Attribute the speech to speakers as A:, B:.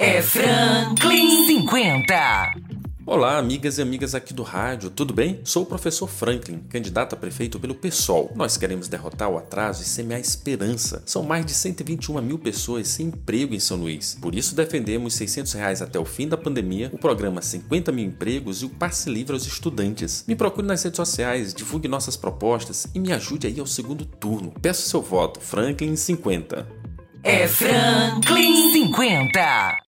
A: É Franklin 50.
B: Olá, amigas e amigas aqui do rádio, tudo bem? Sou o professor Franklin, candidato a prefeito pelo PSOL. Nós queremos derrotar o atraso e semear esperança. São mais de 121 mil pessoas sem emprego em São Luís. Por isso defendemos 600 reais até o fim da pandemia, o programa 50 mil empregos e o passe livre aos estudantes. Me procure nas redes sociais, divulgue nossas propostas e me ajude aí ao segundo turno. Peço seu voto, Franklin 50.
A: É Franklin 50.